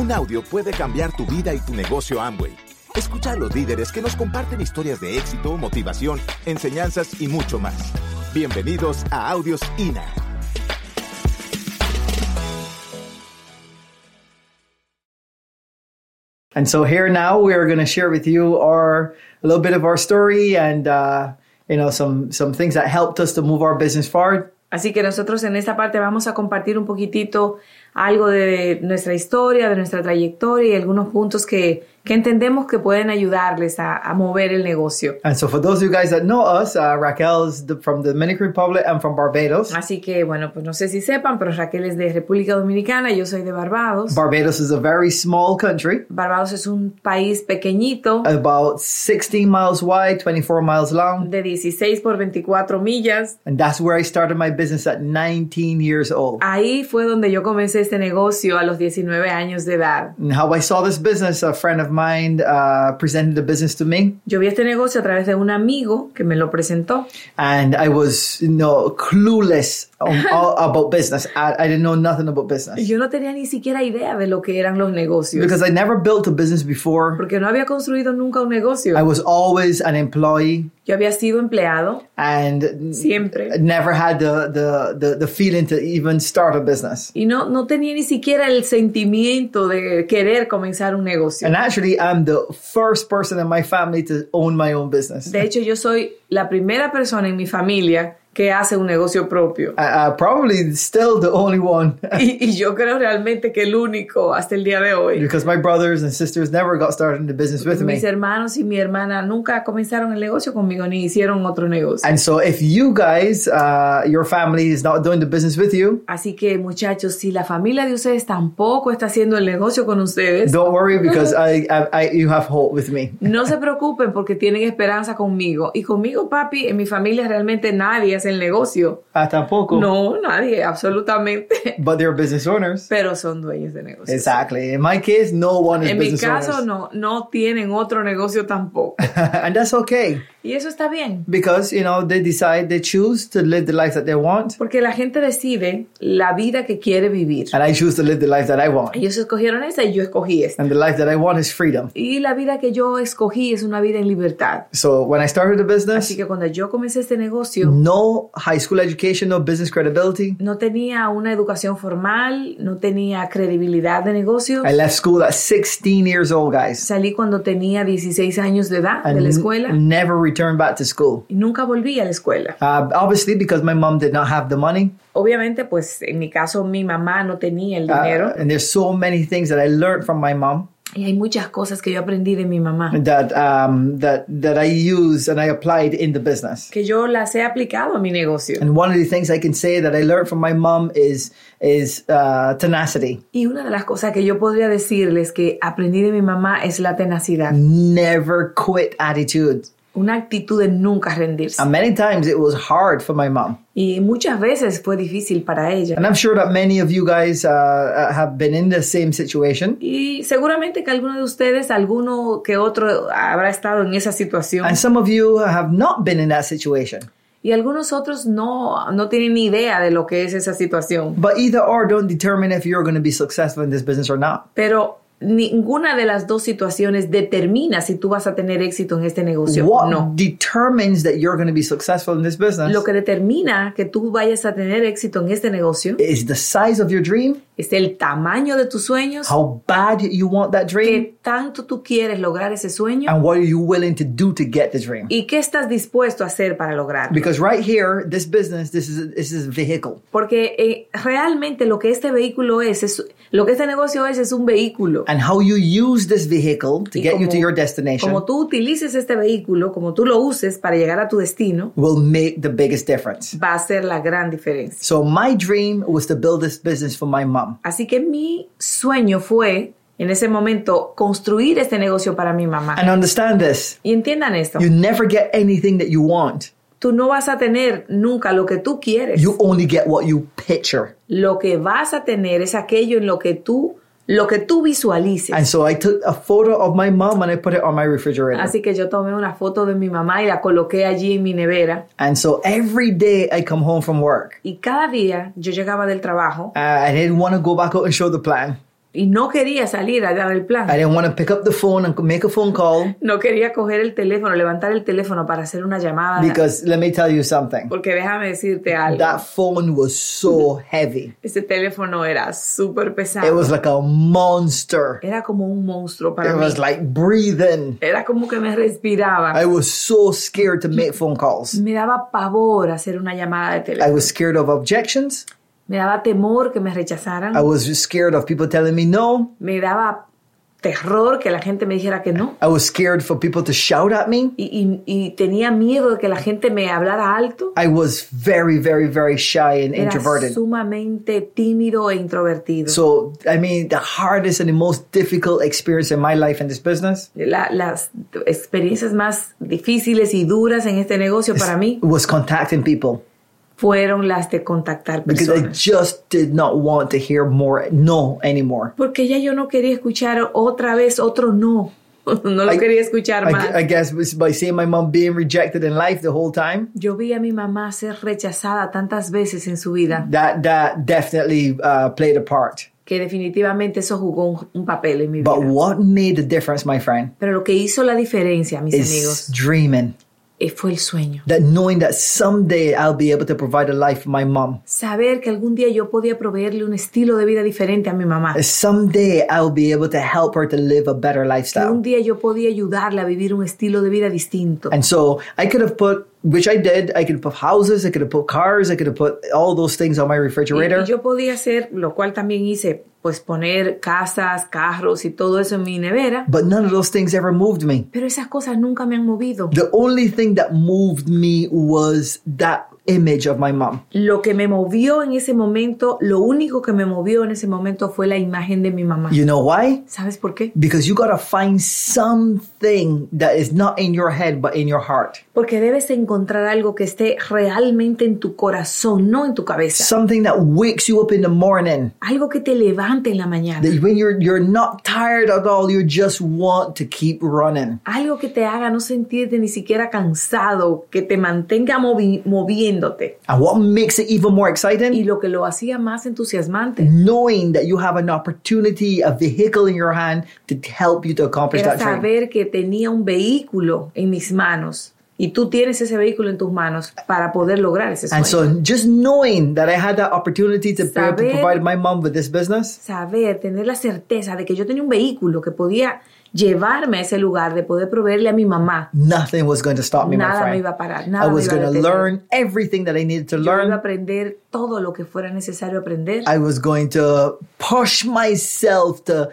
Un audio puede cambiar tu vida y tu negocio Amway. Escucha a los líderes que nos comparten historias de éxito, motivación, enseñanzas y mucho más. Bienvenidos a Audios INA. And so here now we are going to share with you our a little bit of our story and uh, you know some some things that helped us to move our business forward. Así que nosotros en esta parte vamos a compartir un poquitito algo de nuestra historia, de nuestra trayectoria y algunos puntos que, que entendemos que pueden ayudarles a, a, mover el negocio. And so for those of you guys that know us, uh, Raquel is the, from the Dominican Republic and from Barbados. Así que bueno, pues no sé si sepan, pero Raquel es de República Dominicana, yo soy de Barbados. Barbados is a very small country. Barbados es un país pequeñito. About 16 miles wide, 24 miles long. De 16 por 24 millas. And that's where I started my business at 19 years old. Ahí fue donde yo comencé este negocio a los 19 años de edad. And how I saw this business, a friend of mine uh, presented the business to me. Yo vi este negocio a través de un amigo que me lo presentó. And I was, you know, clueless on, all, about business. I, I, didn't know nothing about business. Yo no tenía ni siquiera idea de lo que eran los negocios. Because I never built a business before. Porque no había construido nunca un negocio. I was always an employee. Yo había sido empleado. And siempre. Never had the, the, the, the feeling to even start a business. Y no, no tenía ni siquiera el sentimiento de querer comenzar un negocio. And actually, I'm the first person in my family to own my own business. De hecho, yo soy la primera persona en mi familia que hace un negocio propio. Uh, probably still the only one. y, y, yo creo realmente que el único hasta el día de hoy. Because my brothers and sisters never got started in the business with Mis me. Mis hermanos y mi hermana nunca comenzaron el negocio conmigo ni hicieron otro negocio. And so if you guys, uh, your family is not doing the business with you. Así que muchachos, si la familia de ustedes tampoco está haciendo el negocio con ustedes. Don't worry because I, I, I, you have hope with me. no se preocupen porque tienen esperanza conmigo. Y conmigo, papi, en mi familia realmente nadie hace el negocio. Ah, tampoco. No, nadie, absolutamente. But they're business owners. Pero son dueños de negocios. Exactly. In my case, no one is en business mi caso, owners. no, no tienen otro negocio tampoco. and that's okay. Y eso está bien. Because, you know, they decide, they choose to live the life that they want. Porque la gente decide la vida que quiere vivir. And I choose to live the life that I want. Ellos escogieron esa y yo escogí esta. And the life that I want is freedom. Y la vida que yo escogí es una vida en libertad. So when I started the business, Así que cuando yo comencé este negocio, no high school education, no business credibility. no tenía una educación formal, no tenía credibilidad de negocios. I left school at 16 years old, guys. Salí cuando tenía 16 años de edad de la escuela. Never returned back to school. Y nunca volví a la escuela. Uh, obviously, because my mom did not have the money. Obviamente, pues en mi caso, mi mamá no tenía el dinero. Uh, and there's so many things that I learned from my mom. Y hay muchas cosas que yo aprendí de mi mamá. That, um, that, that I use and I applied in the business. Que yo las he aplicado a mi negocio. And one of the things I can say that I learned from my mom is, is uh, tenacity. Y una de las cosas que yo podría decirles que aprendí de mi mamá es la tenacidad. Never quit attitude. Una actitud de nunca rendirse. And many times it was hard for my mom. Y muchas veces fue difícil para ella. And I'm sure that many of you guys uh, have been in the same situation. Y seguramente que alguno de ustedes, alguno que otro, habrá estado en esa situación. And some of you have not been in that situation. Y algunos otros no, no tienen ni idea de lo que es esa situación. But either or don't determine if you're going to be successful in this business or not. Pero ninguna de las dos situaciones determina si tú vas a tener éxito en este negocio What o no. determines that you're going to be successful in this business Lo que determina que tú vayas a tener éxito en este negocio is the size of your dream, es el tamaño de tus sueños, how bad you want that dream, qué tanto tú quieres lograr ese sueño and what are you willing to do to get the dream. y qué estás dispuesto a hacer para lograrlo. Because right here, this business, this is this is a vehicle. Porque eh, realmente lo que este vehículo es, es, lo que este negocio es, es un vehículo. And how you use this vehicle to Y get you como- to your destination Como tú utilices este vehículo, como tú lo uses para llegar a tu destino, will make the biggest difference. va a ser la gran diferencia. So my dream was to build this business for my mom. Así que mi sueño fue, en ese momento, construir este negocio para mi mamá. And understand this. Y entiendan esto, You never get anything that you want. Tú no vas a tener nunca lo que tú quieres. You only get what you picture. Lo que vas a tener es aquello en lo que tú, lo que tú visualices. And so I took a photo of my mom and I put it on my refrigerator. Así que yo tomé una foto de mi mamá y la coloqué allí en mi nevera. And so every day I come home from work. Y cada día yo llegaba del trabajo Uh, I didn't want to go back out and show the plan. Y no quería salir a dar el I plan. didn't want to pick up the phone and make a phone call No quería coger el teléfono, levantar el teléfono para hacer una llamada. because let me tell you something. Porque déjame decirte algo. That phone was so heavy. Ese teléfono era súper pesado. It was like a monster. era como un monstruo para It mí. was like breathing. Era como que me respiraba. I was so scared to make phone calls. Me daba pavor hacer una llamada de I teléfono. was scared of objections. Me daba temor que me rechazaran. I was scared of people telling me no. Me daba terror que la gente me dijera que no. I was scared for people to shout at me. Y, y- y tenía miedo de que la gente me hablara alto. I was very, very, very shy and Era introverted. sumamente tímido e introvertido. So, I mean, the hardest and the most difficult experience in my life in this business La- las experiencias más difíciles y duras en este negocio para mí was contacting people fueron las de contactar because I personas. just did not want to hear more no anymore. Porque ya yo no quería escuchar otra vez otro no. No lo I- quería escuchar I, más. I guess it was by seeing my mom being rejected in life the whole time. Yo vi a mi mamá ser rechazada tantas veces en su vida That that definitely uh, played a part. que definitivamente eso jugó un, un papel en mi But vida. what made the difference, my friend, Pero lo que hizo la diferencia, mis is amigos, dreaming. Eh, fue el sueño. That knowing that someday I'll be able to provide a life for my mom. Saber que algún día yo podía proveerle un estilo de vida diferente a mi mamá. Someday I'll be able to help her to live a better Que un lifestyle. día yo podía ayudarle a vivir un estilo de vida distinto. And so I could have put, which I did, I could have put houses, I could have put cars, I could have put all those things on my Y, refrigerator. y yo podía hacer, lo cual también hice, pues poner casas, carros y todo eso en mi nevera. But none of those things ever moved me. Pero esas cosas nunca me han movido. The only thing that moved me was that image of my mom. Lo que me movió en ese momento, lo único que me movió en ese momento fue la imagen de mi mamá. You know why? ¿Sabes por qué? Because you gotta find something that is not in your head but in your heart. Porque debes encontrar algo que esté realmente en tu corazón, no en tu cabeza. Something that wakes you up in the morning. Algo que te levante en la mañana. That when you're you're not tired at all, you just want to keep running. Algo que te haga no sentirte ni siquiera cansado, que te mantenga movi- And what makes it even more Y exciting? lo que lo hacía más entusiasmante Knowing that you have an opportunity, a vehicle in your hand to help you to accomplish era that dream. saber que tenía un vehículo en mis manos y tú tienes ese vehículo en tus manos para poder lograr ese And sueño. so just knowing that I had that opportunity to be able to Saber- provide my mom with this business, Saber, tener la certeza de que yo tenía un vehículo que podía llevarme a ese lugar, de poder proveerle a mi mamá. nothing was going to stop me, my Nada me friend. iba a parar, I nada me was going to learn everything that I needed to Yo iba a learn. aprender todo lo que fuera necesario aprender. I was going to push myself to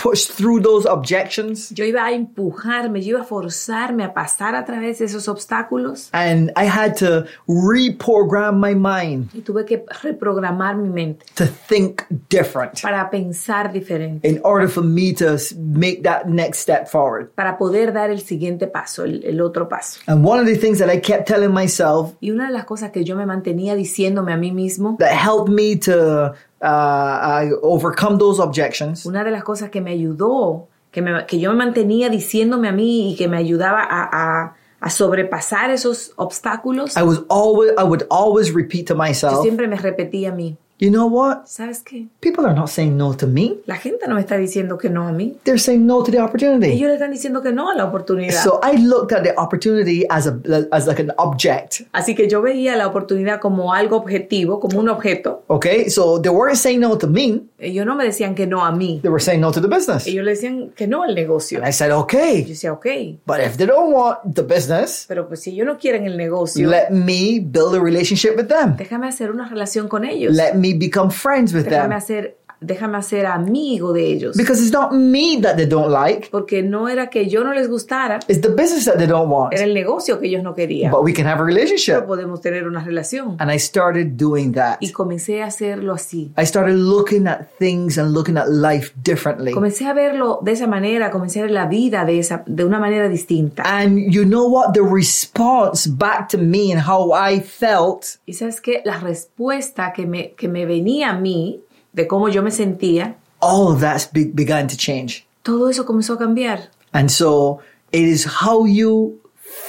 push through those objections. Yo iba a empujarme, yo iba a forzarme a pasar a través de esos obstáculos And I had to reprogram my mind y tuve que reprogramar mi mente to think different para pensar diferente, in order for me to make that next step forward. para poder dar el siguiente paso, el, el otro paso. And one of the things that I kept telling myself Y una de las cosas que yo me mantenía diciéndome a mí mismo, that helped me to uh, overcome those objections. Una de las cosas que me ayudó, que, me- que yo me mantenía diciéndome a mí y que me ayudaba a, a- a sobrepasar esos obstáculos, I was always I would always repeat to yo myself, siempre me repetía a mí, you know what? ¿sabes qué? People are not saying no to me. La gente no me está diciendo que no a mí. They're saying no to the opportunity. Ellos le están diciendo que no a la oportunidad. So I looked at the opportunity as a as like an object. Así que yo veía la oportunidad como algo objetivo, como un objeto. Okay, so they weren't saying no to me; Ellos no me decían que no a mí. they were saying no to the business. Ellos le decían que no al negocio. And I said, Yo okay, decía, ok, but if they don't want the business, pero pues si ellos no quieren el negocio, let me build a relationship with them. déjame hacer una relación con ellos. Let me become friends with Déjame them. hacer, déjame hacer amigo de ellos. because it's not me that they don't like; Porque no era que yo no les gustara, it's the business that they don't want. era el negocio que ellos no querían. But we can have a Pero relationship. podemos tener una relación. And I started doing that. Y comencé a hacerlo así. I started looking at things and looking at life differently. Comencé a verlo de esa manera, comencé a ver la vida de, esa, de una manera distinta. And you know what? The response back to me and how I felt Y sabes que la respuesta que me, que me venía a mí, de cómo yo me sentía, all of that be- began to change. todo eso comenzó a cambiar. And so it is how you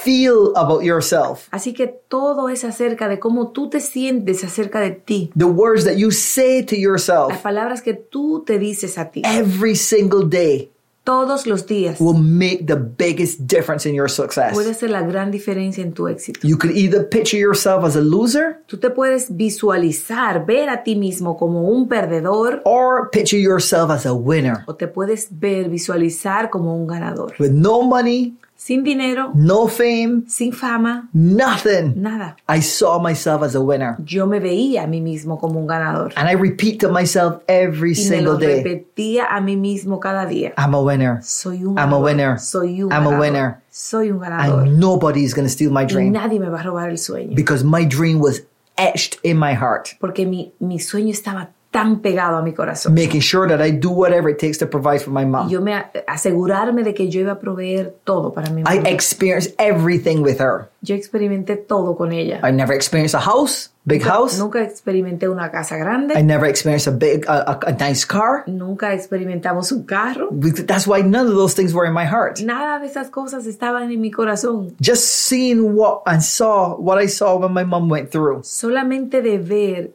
feel about yourself, Así que todo es acerca de cómo tú te sientes acerca de ti. the words that you say to yourself. Las palabras que tú te dices a ti every single day todos los días will make the biggest difference in your success. puede hacer la gran diferencia en tu éxito. You could either picture yourself as a loser Tú te puedes visualizar, ver a ti mismo como un perdedor or picture yourself as a winner o te puedes ver, visualizar como un ganador. with no money, Sin dinero, no fame, sin fama, nothing. nada. I saw myself as a winner. Yo me veía a mí mismo como un ganador. And I repeat to myself every Y me lo single day repetía a mí mismo cada día. I'm a winner. Soy un I'm a winner. Soy un I'm a winner. Soy un ganador. And nobody's going to steal my Y dream nadie me va a robar el sueño. because my dream was etched in my heart, Porque mi, mi sueño estaba tan pegado a mi corazón. making sure that I do whatever it takes to provide for my Y mom. yo me asegurarme de que yo iba a proveer todo para mi I mamá. experienced everything with her. Yo experimenté todo con ella. I never experienced a house, big house. Nunca experimenté una casa grande. I never experienced a big, a, a, a nice car. Nunca experimentamos un carro. That's why none of those things were in my heart. Nada de esas cosas estaban en mi corazón. Just seeing what and saw what I saw when my mom went through. Solamente de ver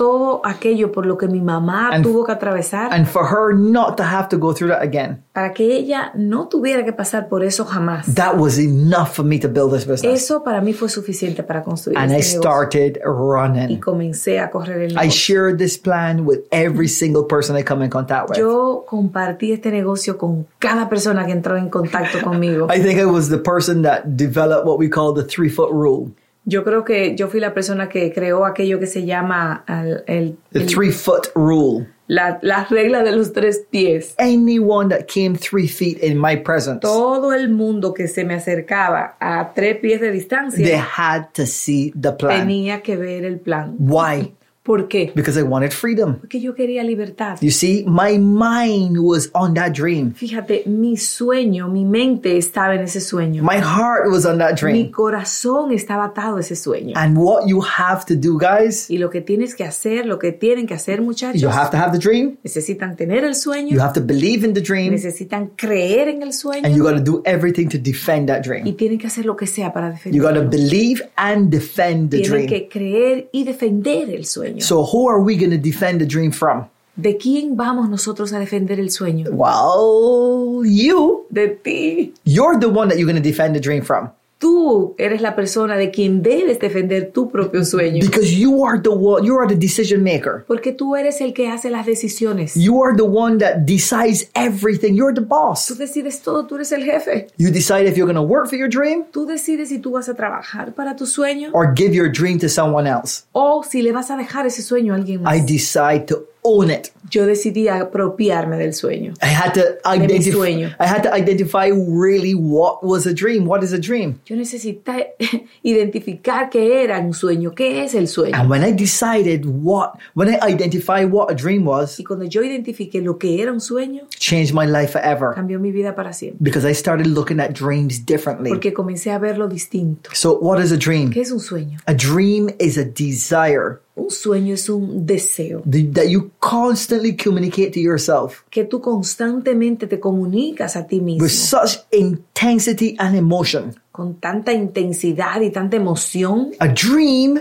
todo aquello por lo que mi mamá And- tuvo que atravesar And for her not to have to go through that again. para que ella no tuviera que pasar por eso jamás. That was enough for me to build this business. Eso para mí fue suficiente para construir And I este negocio. started y running. comencé a correr el I negocio. shared this plan with every single person I come in contact with. Yo compartí este negocio con cada persona que entró en contacto conmigo. I think I was the person that developed what we call the three foot rule. Yo creo que yo fui la persona que creó aquello que se llama el, The el- three foot rule. la, la regla de los tres pies. Anyone that came three feet in my presence, Todo el mundo que se me acercaba a tres pies de they distancia had to see the plan. tenía que ver el plan. Why? ¿Por qué? Because I wanted freedom. Porque yo quería libertad. You see, my mind was on that dream. Fíjate, mi sueño, mi mente estaba en ese sueño. My heart was on that Mi dream. corazón estaba atado a ese sueño. And what you have to do, guys, Y lo que tienes que hacer, lo que tienen que hacer, muchachos, you have to have the dream. necesitan tener el You sueño, have to believe in the dream. necesitan creer en el And you sueño got to do everything to defend that y dream. tienen que hacer lo que sea para You got to defenderlo. believe and defend the Tienen dream. que creer y defender el sueño. So, who are we going to defend the dream from? ¿De quién vamos nosotros a defender el sueño? Well, you. De ti. You're the one that you're going to defend the dream from. Tú eres la persona de quien debes defender tu propio sueño. Because you are the one, you are the decision maker. Porque tú eres el que hace las decisiones. You are the one that decides everything. You're the Tú boss. decides todo, tú eres el jefe. You decide if you're going to work for your dream Tú decides si tú vas a trabajar para tu sueño or give your dream to someone else. o si le vas a dejar ese sueño a alguien más. I decide to own it. Yo decidí apropiarme del sueño. I had to mi identify. sueño. I had to identify really what was a dream. What is a dream? Yo necesité identificar qué era un sueño, qué es el sueño. And when I decided what, when I identified what a dream was, Y cuando yo identifiqué lo que era un sueño, changed my life forever cambió mi vida para siempre. because I started looking at dreams differently. Porque comencé a verlo distinto. So, what is a dream? ¿Qué es un sueño? A dream is a desire Un sueño es un deseo th- that you constantly communicate to yourself que tú constantemente te comunicas a ti mismo with such intensity and emotion. con tanta intensidad y tanta emoción. A dream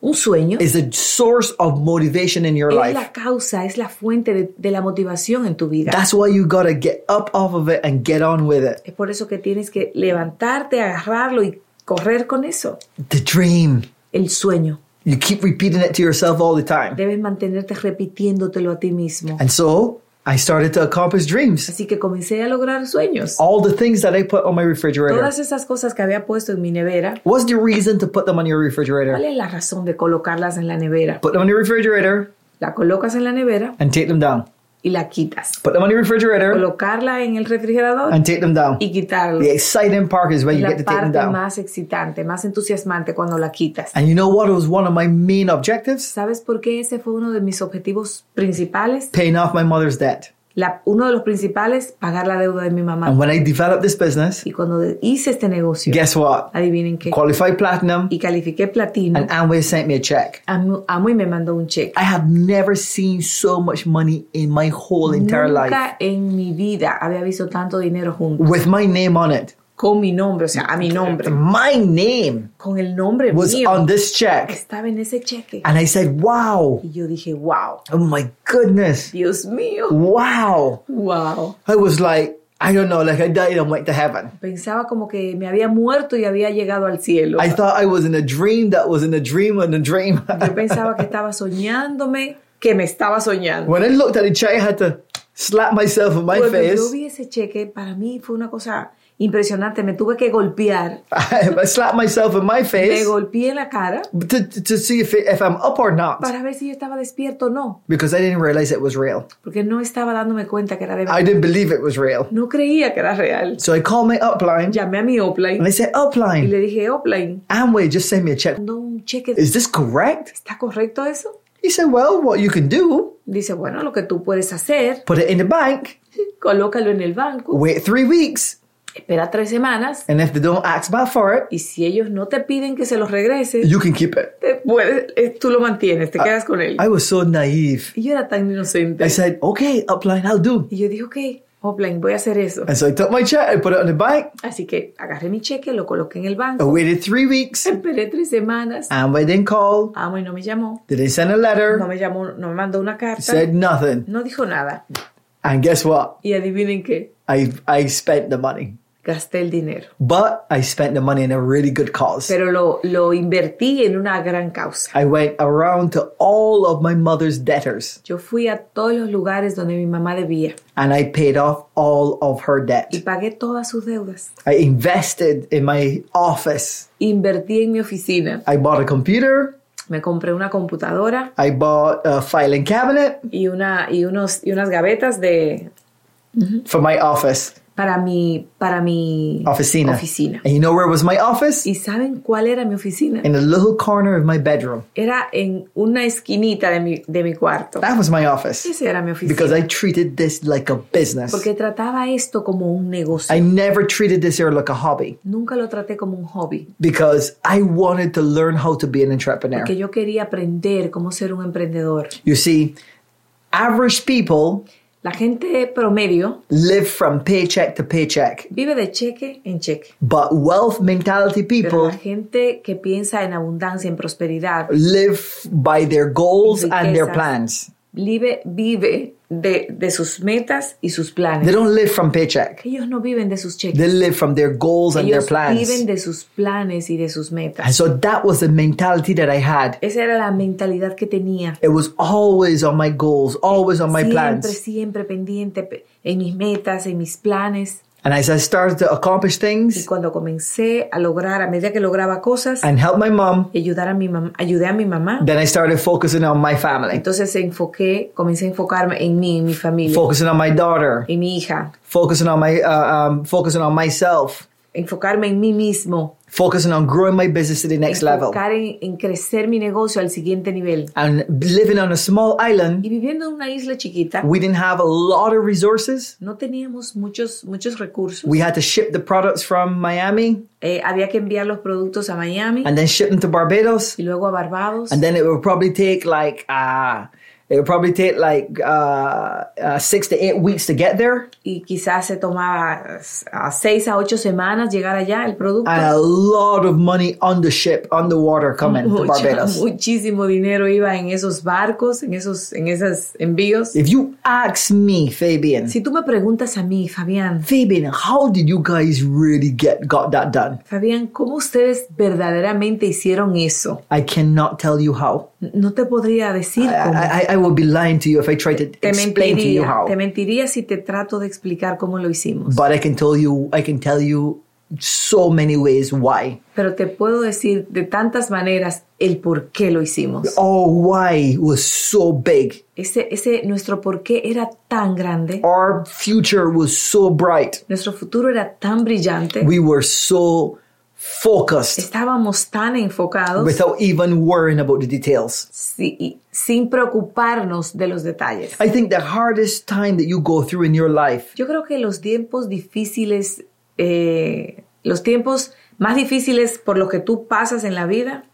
Un sueño is a source of motivation in your es life. la causa, es la fuente de, de la motivación en tu vida. That's why you gotta get up off of it and get on with it. Es por eso que tienes que levantarte, agarrarlo y correr con eso. The dream. El sueño. You keep repeating it to yourself all the time. Debes mantenerte repitiéndotelo a ti mismo. And so I started to accomplish dreams. Así que comencé a lograr sueños. All the things that I put on my refrigerator. Todas esas cosas que había puesto en mi nevera, What's the reason to put them on your refrigerator? ¿cuál es la razón de colocarlas en la nevera? Put them on your refrigerator La colocas en la nevera and take them down. Y la quitas. Put them on your refrigerator Colocarla en el refrigerador and take them down. y quitarla. The exciting part is when you la get to take them parte down. más excitante, más entusiasmante cuando la quitas. And you know what was one of my main objectives? ¿Sabes por qué ese fue uno de mis objetivos principales? Paying off my mother's debt. La- uno de los principales, pagar la deuda de mi mamá. And when I developed this business, Y cuando hice este negocio, guess what? adivinen qué, Qualified platinum y califiqué platino, and Amway sent me a check. Amo Amo y me mandó un cheque. I have never seen so much money in my whole entire life Nunca en mi vida había visto tanto dinero junto, with my name on it. Con mi nombre, o sea, a mi nombre, My name con el nombre was mío. on this check. Estaba en ese cheque. And I said, wow, Y yo dije, wow, oh my goodness, Dios mío, wow. wow. I was like, I don't know, like I died and went to heaven. Pensaba como que me había muerto y había llegado al cielo. I thought I was in a dream that was in a dream in a dream. Yo pensaba que estaba soñándome, que me estaba soñando. when I looked at the check, I had to slap myself in my Cuando yo face. vi ese cheque, para mí fue una cosa impresionante. Me tuve que golpear. I slapped myself in my Me face golpeé en la cara to, to see if, if I'm up or not para ver si yo estaba despierto o no. because I didn't realize it was real. Porque no estaba dándome cuenta que era de I verdad. didn't believe it was real. No creía que era real. So I called my upline Llamé a mi and upline I said, y Upline, le dije, upline, Amway just sent me a check. mandó un cheque. Is this correct? ¿Está correcto eso? He said, Well, what you can do, Dice, bueno, lo que tú puedes hacer, put it in the bank, colócalo en el banco, wait three weeks, espera tres semanas and if they don't ask back for it, y si ellos no te piden que se los regreses, you can keep it. te puedes, tú lo mantienes, te quedas con él. I was so naive. Y yo era tan inocente. I said, Okay, upline, I'll do. Y yo dije, ok, upline, voy a hacer eso. And so I took my check, I put it in the bank, Así que agarré mi cheque, lo coloqué en el I banco, waited three weeks, esperé tres semanas. Amway didn't call, Amo y no me llamó. they didn't send a No letter, me llamó, no me mandó una carta. said nothing. No dijo nada. And guess what? Y adivinen qué, I, I spent the money. Gasté el dinero. But I spent the money in a really good cause. Pero lo, lo invertí en una gran causa. I went around to all of my mother's debtors Yo fui a todos los lugares donde mi mamá debía and I paid off all of her y pagué todas sus deudas. I invested in my office. Invertí en mi oficina. I bought a computer. Me compré una computadora I bought a filing cabinet y, una, y, unos, y unas gavetas de, for my office. Para mi, para mi Oficina. oficina. And you know where was my office? ¿Y saben cuál era mi oficina? In a little corner of my bedroom. Era en una esquinita de mi, de mi cuarto. That was my office. Esa era mi oficina. Because I treated this like a business. Porque trataba esto como un negocio. I never treated this here like a hobby Nunca lo traté como un hobby. because I wanted to learn how to be an entrepreneur. Que yo quería aprender cómo ser un emprendedor. You see, average people La gente promedio live from paycheck to paycheck, vive de cheque en cheque. but wealth mentality Pero people la gente que piensa en abundancia, en prosperidad, live by their goals and their Riquezas. plans. vive, vive de, de sus metas y sus They planes. don't live from paycheck. Ellos no viven de sus cheques. They live from their goals and their Ellos plans. viven de sus planes y de sus And metas. so that was the mentality that I had. Esa era la mentalidad que tenía. It was always on my goals, always on my siempre, plans. siempre pendiente pe- en mis metas, en mis planes. And as I started to accomplish things, Y cuando comencé a lograr, a medida que lograba cosas, and help my mom, y ayudar a mi mamá, ayudé a mi mamá. then I started focusing on my family, Entonces enfoqué, comencé a enfocarme en mí, en mi familia, focusing on my daughter, en mi hija, focusing on my, uh, um, focusing on myself, enfocarme en mí mismo, focusing on growing my business to the next level. enfocar en, en crecer mi negocio al siguiente nivel. And living on a small island, Y viviendo en una isla chiquita, we didn't have a lot of resources. no teníamos muchos, muchos recursos. We had to ship the products from Miami Eh, había que enviar los productos a Miami and then ship them to Barbados. y luego a Barbados. And then it would probably take like, uh, it would probably take like uh, uh, six to eight weeks to get there. y quizás se tomaba a seis a ocho semanas llegar allá el producto. And a lot of money on the ship, on the water coming to Barbados. muchísimo dinero iba en esos barcos, en esos, en esos envíos. If you ask me, Fabian, Si tú me preguntas a mí, Fabián, Fabian, how did you guys really get got that done? Fabián, ¿cómo ustedes verdaderamente hicieron eso? I cannot tell you how. No te podría decir cómo. I, I, I would be lying to you if I tried to te explain to you mentiría, how. te mentiría si te trato de explicar cómo lo hicimos. But I can tell you, I can tell you so many ways why. Pero te puedo decir de tantas maneras el por qué lo hicimos. Our why was so big. Ese, ese, nuestro por qué era tan grande, Our future was so bright. nuestro futuro era tan brillante, We were so focused estábamos tan enfocados without even worrying about the details. si- sin preocuparnos de los detalles. I think the hardest time that you go through in your life Yo creo que los tiempos difíciles, eh, los tiempos más difíciles por los que tú pasas en la vida,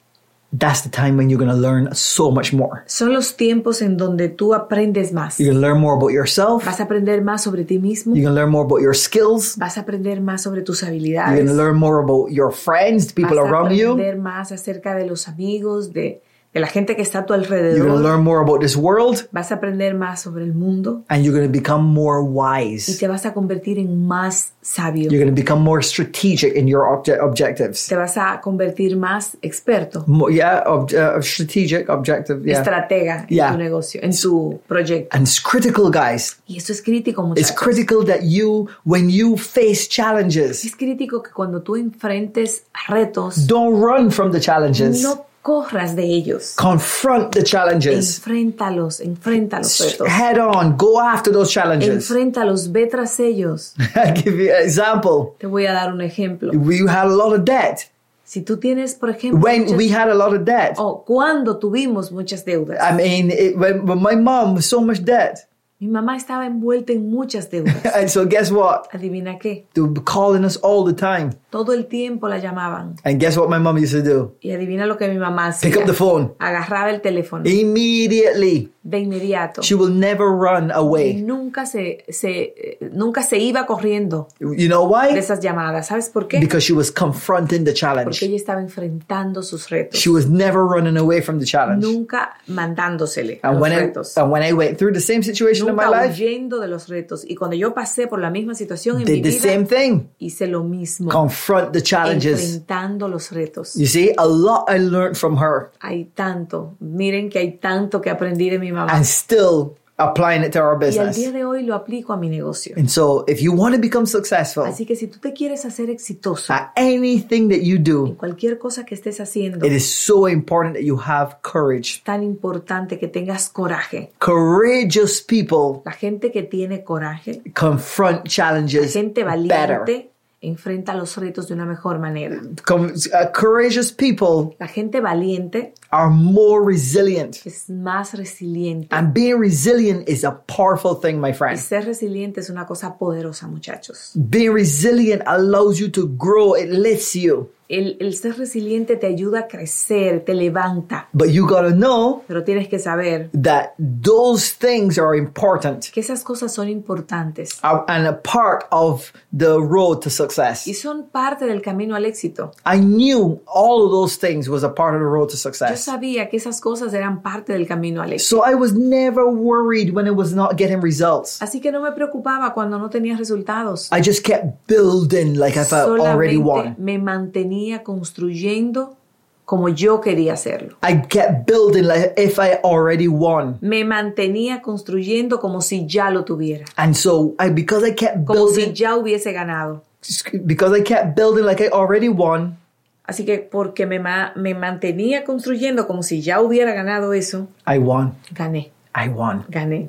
that's the time when you're going to learn so much more. Son los tiempos en donde tú aprendes más. You're going to learn more about yourself. Vas a aprender más sobre ti mismo. You're going to learn more about your skills. Vas a aprender más sobre tus You're habilidades. going to learn more about your friends, the people Vas a around you. aprender más acerca de los amigos, de, de la gente que está a tu You're going to learn more about this world. Vas a aprender más sobre el mundo And you're going to become more wise. y te vas a convertir en más sabio. You're going to become more strategic in your obje- objectives. Te vas a convertir más experto, More, yeah, ob- uh, strategic, objective. Yeah. estratega en Yeah. tu negocio, en tu proyecto. And it's critical, guys. Y eso es crítico, It's critical that you, when you face challenges, Es crítico que cuando tú enfrentes retos, don't run from the challenges. no corras de ellos. Confront the challenges. Enfréntalos, enfrenta los retos. Head on. Go after those challenges. Enfréntalos, ve tras ellos. I'll give you an example. Te voy a dar un ejemplo. We had a lot of debt. Si tú tienes, por ejemplo, When muchas- we had a lot of debt. o cuando tuvimos muchas deudas. I mean, it, when, when my mom was so much debt. Mi mamá estaba envuelta en muchas deudas. And so guess what? Adivina qué, They be calling us all the time. todo el tiempo la llamaban. And guess what my mom used to do? Y adivina lo que mi mamá hacía. Pick up the phone. Agarraba el teléfono Immediately. de inmediato. She will never run Y away. nunca se, se, nunca se iba corriendo You know de why? esas llamadas. ¿Sabes por qué? Because she was confronting the Porque challenge. ella estaba enfrentando sus retos. She was never running away from the challenge. Nunca mandándosele And los when I, retos. and when I went through the same situation in my Nunca life, huyendo de los retos. Y cuando yo pasé por la misma situación en mi did the vida, same thing. hice lo mismo. Confront the challenges. Enfrentando los retos. You see, a lot I learned from her Hay tanto. Miren que hay tanto que aprendí de mi mamá. and still applying it to our Y al día business. de hoy lo aplico a mi negocio. And so if you want to become successful Así que si tú te quieres hacer exitoso at anything that you en do, cualquier cosa que estés haciendo, it is so important that you have courage. tan importante que tengas coraje. Courageous people La gente que tiene coraje, confront la challenges gente better. Enfrenta los retos de una mejor manera. Uh, courageous people La gente valiente are more resilient. es más resiliente. And being resilient is a powerful thing, my Y friend. ser resiliente es una cosa poderosa, muchachos. Being resilient allows you to grow, it lifts you. El, el ser resiliente te ayuda a crecer, te levanta, But you gotta know pero tienes que saber that those things are important que esas cosas son importantes and a part of the road to y success. son parte del camino al éxito. I knew all of those things was a part of the road to Yo success. sabía que esas cosas eran parte del camino al éxito. So I was never worried when it was not getting results. Así que no me preocupaba cuando no tenía resultados. I just kept building like if I already Solamente won. me mantenía construyendo como yo quería hacerlo. I kept building like if I already won. Me mantenía construyendo como si ya lo tuviera, And so I because I kept como si building ya hubiese ganado. because I kept building like I already won, Así que porque me, me mantenía construyendo como si ya hubiera ganado eso, I won. gané, I won. gané.